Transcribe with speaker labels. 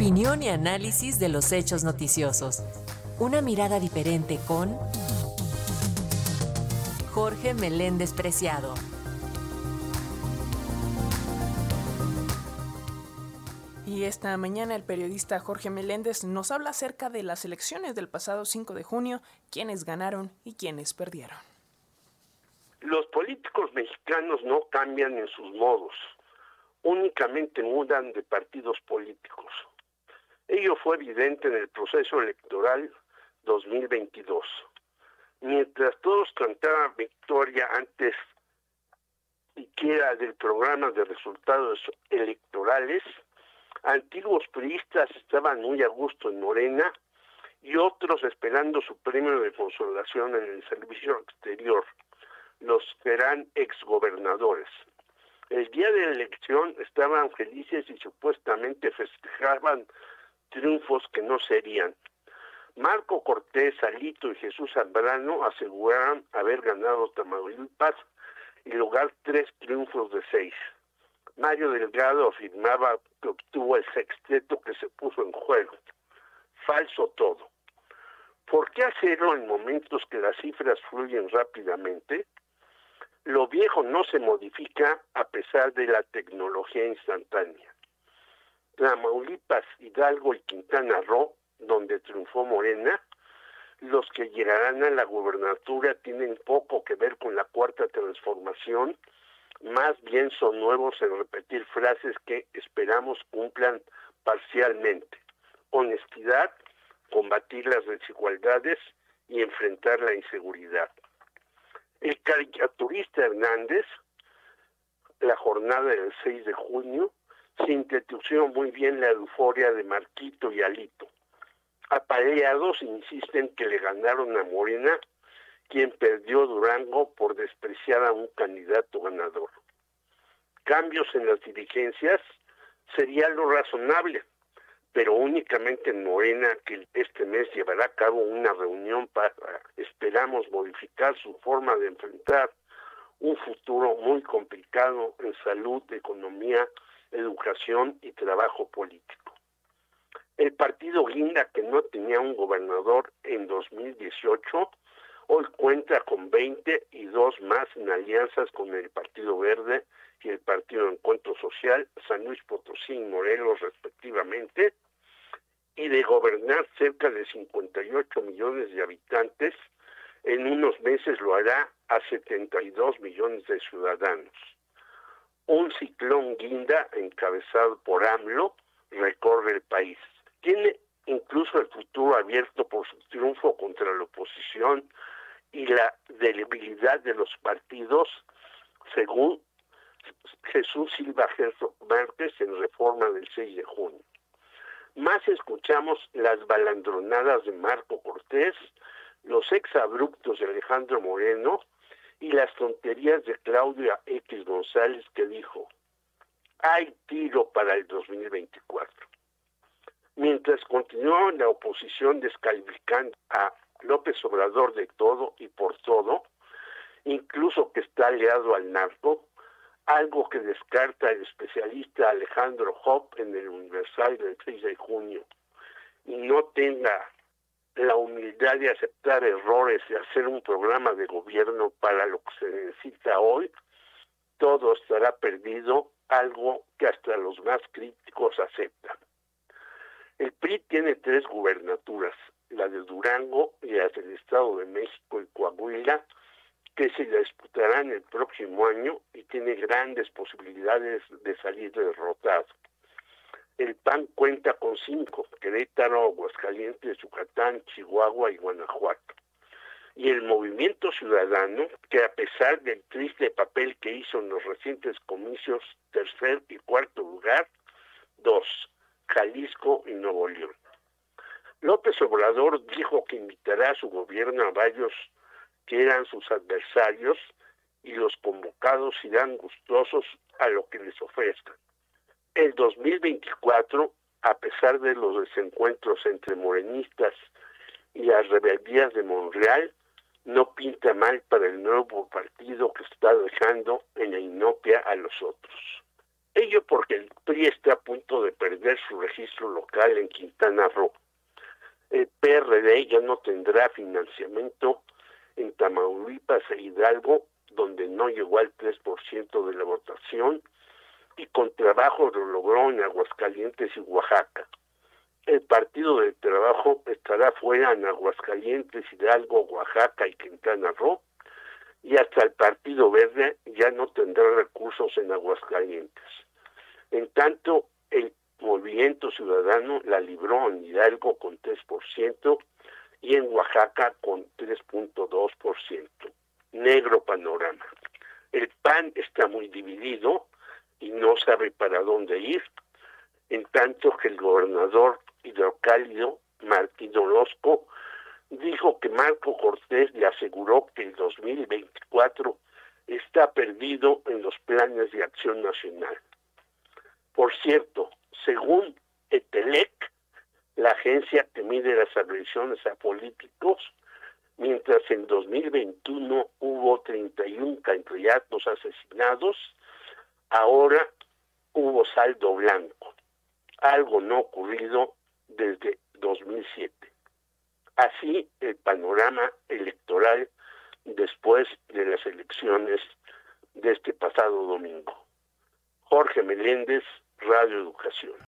Speaker 1: Opinión y análisis de los hechos noticiosos. Una mirada diferente con Jorge Meléndez Preciado.
Speaker 2: Y esta mañana el periodista Jorge Meléndez nos habla acerca de las elecciones del pasado 5 de junio, quiénes ganaron y quiénes perdieron.
Speaker 3: Los políticos mexicanos no cambian en sus modos, únicamente mudan de partidos políticos. Ello fue evidente en el proceso electoral 2022. Mientras todos cantaban victoria antes siquiera del programa de resultados electorales, antiguos priistas estaban muy a gusto en Morena y otros esperando su premio de consolación en el servicio exterior, los que eran exgobernadores. El día de la elección estaban felices y supuestamente festejaban triunfos que no serían. Marco Cortés, Alito y Jesús Zambrano aseguraron haber ganado Tamaulipas y lograr tres triunfos de seis. Mario Delgado afirmaba que obtuvo el sexteto que se puso en juego. Falso todo. ¿Por qué hacerlo en momentos que las cifras fluyen rápidamente? Lo viejo no se modifica a pesar de la tecnología instantánea. Tamaulipas, Hidalgo y Quintana Roo, donde triunfó Morena, los que llegarán a la gubernatura tienen poco que ver con la cuarta transformación, más bien son nuevos en repetir frases que esperamos cumplan parcialmente. Honestidad, combatir las desigualdades y enfrentar la inseguridad. El caricaturista Hernández, la jornada del 6 de junio, sintetizó muy bien la euforia de Marquito y Alito. Apareados insisten que le ganaron a Morena, quien perdió Durango por despreciar a un candidato ganador. Cambios en las dirigencias sería lo razonable, pero únicamente en Morena, que este mes llevará a cabo una reunión para, esperamos, modificar su forma de enfrentar un futuro muy complicado en salud, economía, educación y trabajo político. El partido Guinda, que no tenía un gobernador en 2018, hoy cuenta con 20 y dos más en alianzas con el Partido Verde y el Partido Encuentro Social, San Luis Potosí y Morelos respectivamente, y de gobernar cerca de 58 millones de habitantes, en unos meses lo hará a 72 millones de ciudadanos un ciclón guinda encabezado por AMLO recorre el país. Tiene incluso el futuro abierto por su triunfo contra la oposición y la debilidad de los partidos, según Jesús Silva Gerso Márquez en Reforma del 6 de junio. Más escuchamos las balandronadas de Marco Cortés, los exabruptos de Alejandro Moreno, y las tonterías de Claudia X González que dijo, hay tiro para el 2024. Mientras continuó la oposición descalificando a López Obrador de todo y por todo, incluso que está aliado al narco, algo que descarta el especialista Alejandro Hopp en el Universal del 6 de junio, y no tenga la humildad de aceptar errores y hacer un programa de gobierno para lo que se necesita hoy, todo estará perdido, algo que hasta los más críticos aceptan. El PRI tiene tres gubernaturas, la de Durango y la del Estado de México y Coahuila, que se disputarán el próximo año y tiene grandes posibilidades de salir derrotado el PAN cuenta con cinco, Querétaro, Aguascalientes, Yucatán, Chihuahua y Guanajuato. Y el movimiento ciudadano, que a pesar del triste papel que hizo en los recientes comicios, tercer y cuarto lugar, dos, Jalisco y Nuevo León. López Obrador dijo que invitará a su gobierno a varios que eran sus adversarios y los convocados irán gustosos a lo que les ofrezcan. El 2024, a pesar de los desencuentros entre morenistas y las rebeldías de Monreal, no pinta mal para el nuevo partido que está dejando en la inopia a los otros. Ello porque el PRI está a punto de perder su registro local en Quintana Roo. El PRD ya no tendrá financiamiento en Tamaulipas e Hidalgo, donde no llegó al 3% de la votación, y con trabajo lo logró en Aguascalientes y Oaxaca. El Partido del Trabajo estará fuera en Aguascalientes, Hidalgo, Oaxaca y Quintana Roo, y hasta el Partido Verde ya no tendrá recursos en Aguascalientes. En tanto, el Movimiento Ciudadano la libró en Hidalgo con 3% y en Oaxaca con 3.2%. Negro panorama. El PAN está muy dividido sabe para dónde ir, en tanto que el gobernador hidrocálido, Martín Orozco, dijo que Marco Cortés le aseguró que el 2024 está perdido en los planes de acción nacional. Por cierto, según ETELEC, la agencia que mide las agresiones a políticos, mientras en 2021 hubo 31 candidatos asesinados, ahora hubo saldo blanco, algo no ocurrido desde 2007. Así el panorama electoral después de las elecciones de este pasado domingo. Jorge Meléndez, Radio Educación.